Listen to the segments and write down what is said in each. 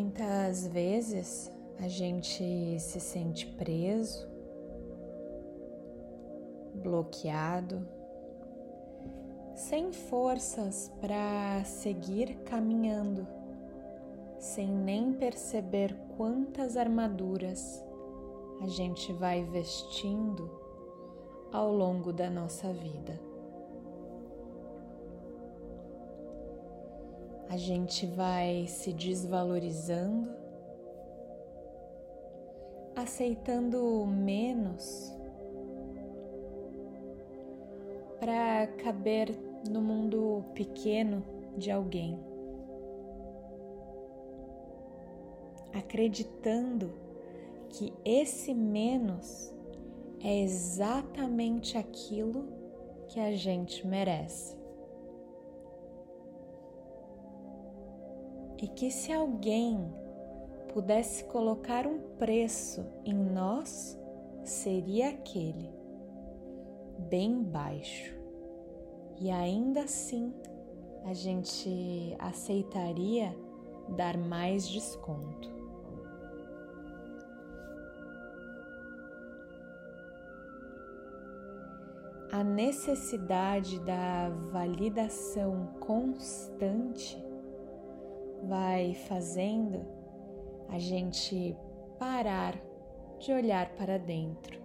Muitas vezes a gente se sente preso, bloqueado, sem forças para seguir caminhando, sem nem perceber quantas armaduras a gente vai vestindo ao longo da nossa vida. A gente vai se desvalorizando, aceitando menos para caber no mundo pequeno de alguém, acreditando que esse menos é exatamente aquilo que a gente merece. E que se alguém pudesse colocar um preço em nós, seria aquele, bem baixo. E ainda assim, a gente aceitaria dar mais desconto. a necessidade da validação constante vai fazendo a gente parar de olhar para dentro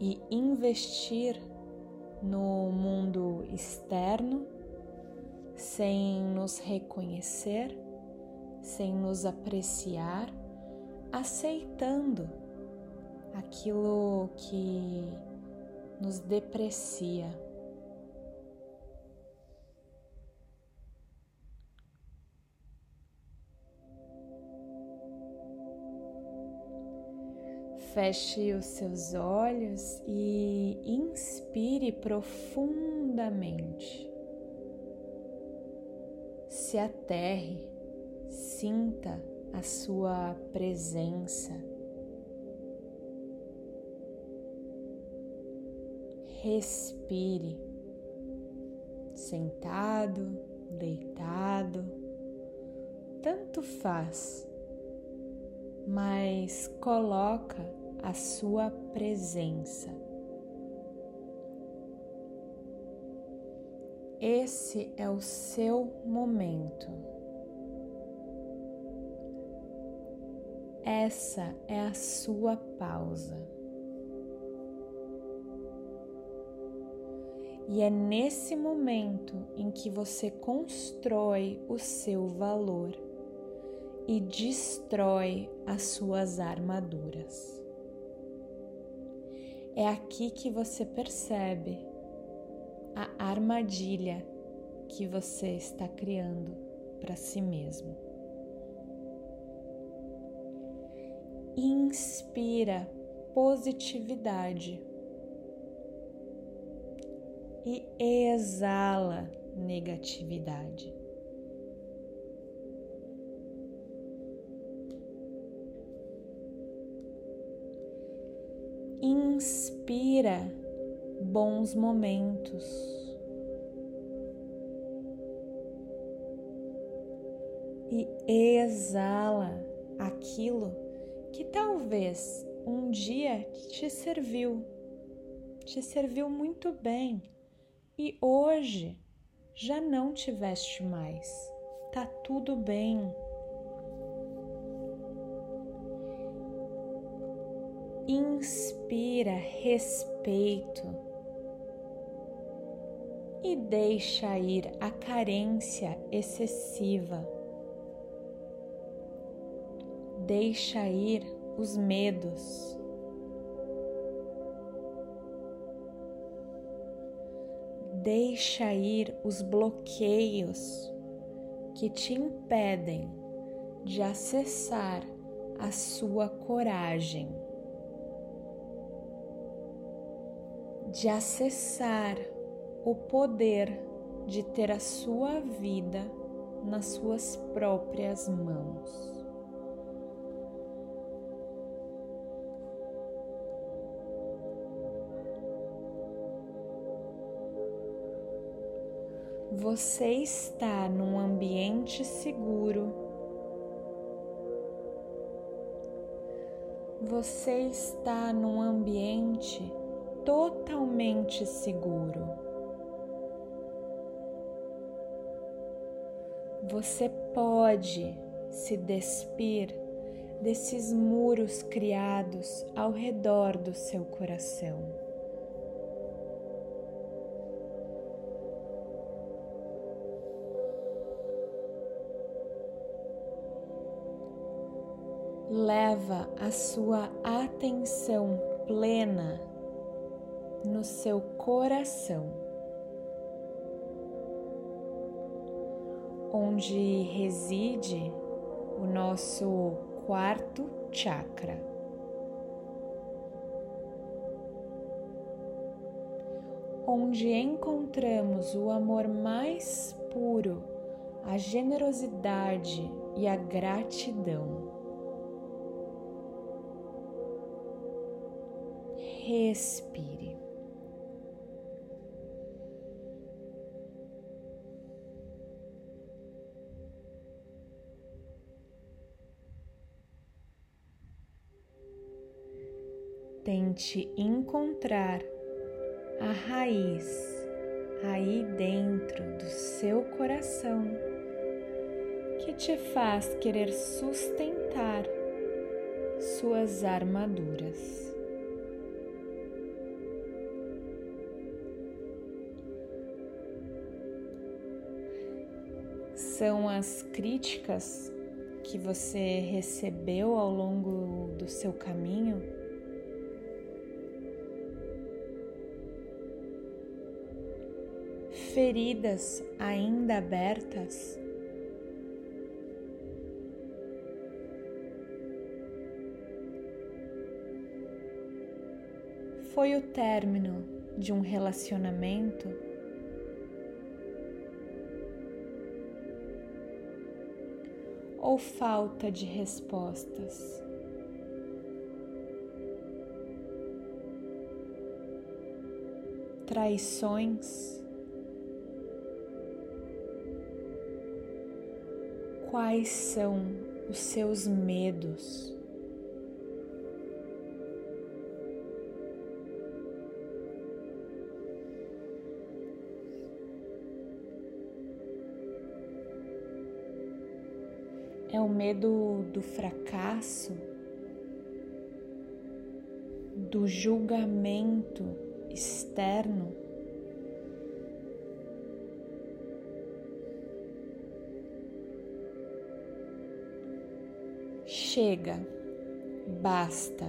e investir no mundo externo sem nos reconhecer, sem nos apreciar, aceitando aquilo que nos deprecia. Feche os seus olhos e inspire profundamente. Se aterre, sinta a sua presença. Respire, sentado, deitado, tanto faz, mas coloca a sua presença. Esse é o seu momento. Essa é a sua pausa. E é nesse momento em que você constrói o seu valor e destrói as suas armaduras. É aqui que você percebe a armadilha que você está criando para si mesmo. Inspira positividade e exala negatividade. Inspira bons momentos. E exala aquilo que talvez um dia te serviu, te serviu muito bem e hoje já não tiveste mais. Tá tudo bem. Inspira respeito e deixa ir a carência excessiva. Deixa ir os medos. Deixa ir os bloqueios que te impedem de acessar a sua coragem, de acessar o poder de ter a sua vida nas suas próprias mãos. Você está num ambiente seguro. Você está num ambiente totalmente seguro. Você pode se despir desses muros criados ao redor do seu coração. Leva a sua atenção plena no seu coração, onde reside o nosso quarto chakra. Onde encontramos o amor mais puro, a generosidade e a gratidão. Respire. Tente encontrar a raiz aí dentro do seu coração que te faz querer sustentar suas armaduras. São as críticas que você recebeu ao longo do seu caminho feridas ainda abertas. Foi o término de um relacionamento ou falta de respostas? Traições Quais são os seus medos? É o medo do fracasso, do julgamento externo. Chega, basta.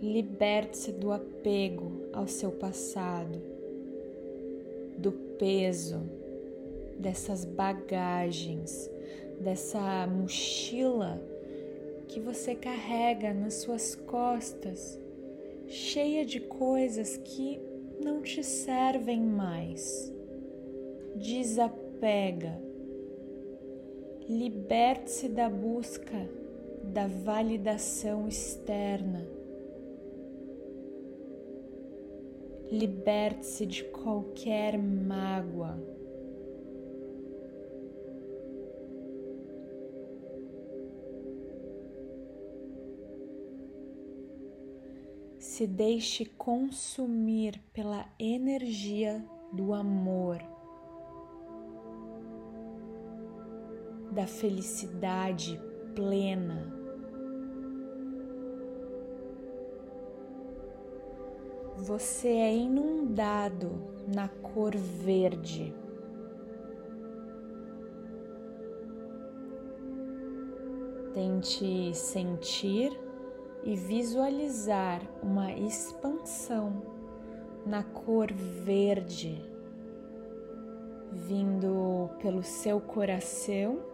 Liberte-se do apego ao seu passado, do peso dessas bagagens, dessa mochila que você carrega nas suas costas, cheia de coisas que não te servem mais. Desapega Liberte-se da busca da validação externa. Liberte-se de qualquer mágoa. Se deixe consumir pela energia do amor. Da felicidade plena. Você é inundado na cor verde. Tente sentir e visualizar uma expansão na cor verde, vindo pelo seu coração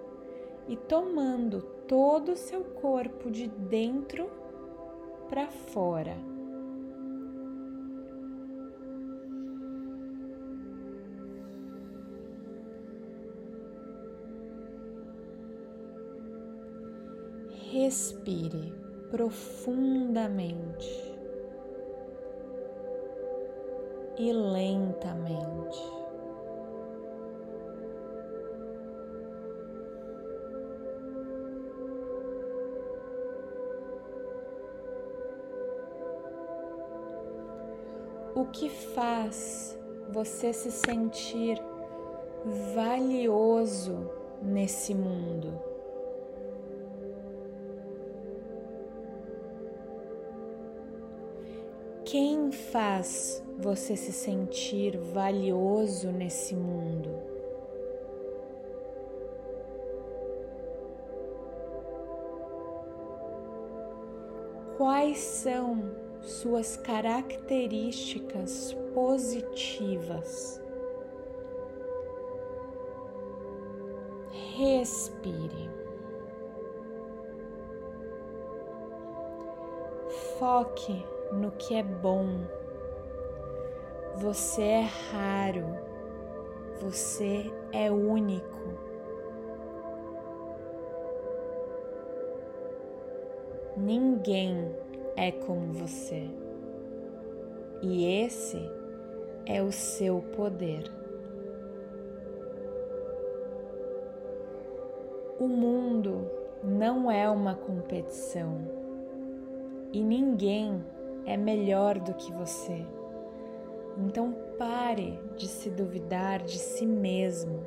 e tomando todo o seu corpo de dentro para fora. Respire profundamente e lentamente. Que faz você se sentir valioso nesse mundo. Quem faz você se sentir valioso nesse mundo? Quais são suas características positivas? Respire. Foque no que é bom. Você é raro, você é único. Ninguém é como você. E esse é o seu poder. O mundo não é uma competição e ninguém é melhor do que você. Então pare de se duvidar de si mesmo.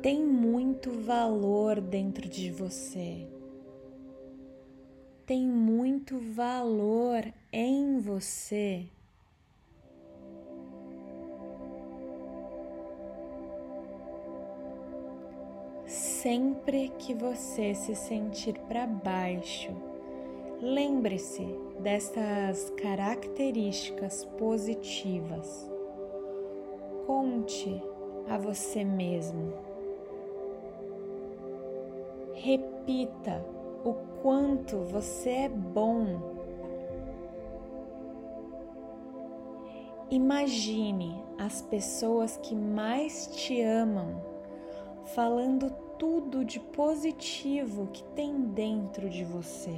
Tem muito valor dentro de você. Tem muito valor em você. Sempre que você se sentir para baixo, Lembre-se dessas características positivas. Conte a você mesmo. Repita o quanto você é bom. Imagine as pessoas que mais te amam falando tudo de positivo que tem dentro de você.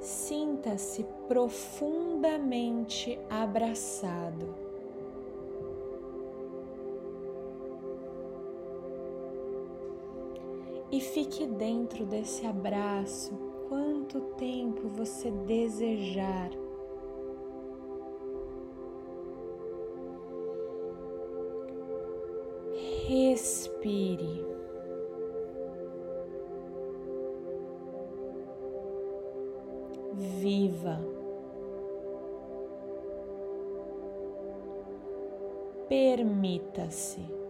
Sinta-se profundamente abraçado. E fique dentro desse abraço quanto tempo você desejar. Respire. viva. Permita-se.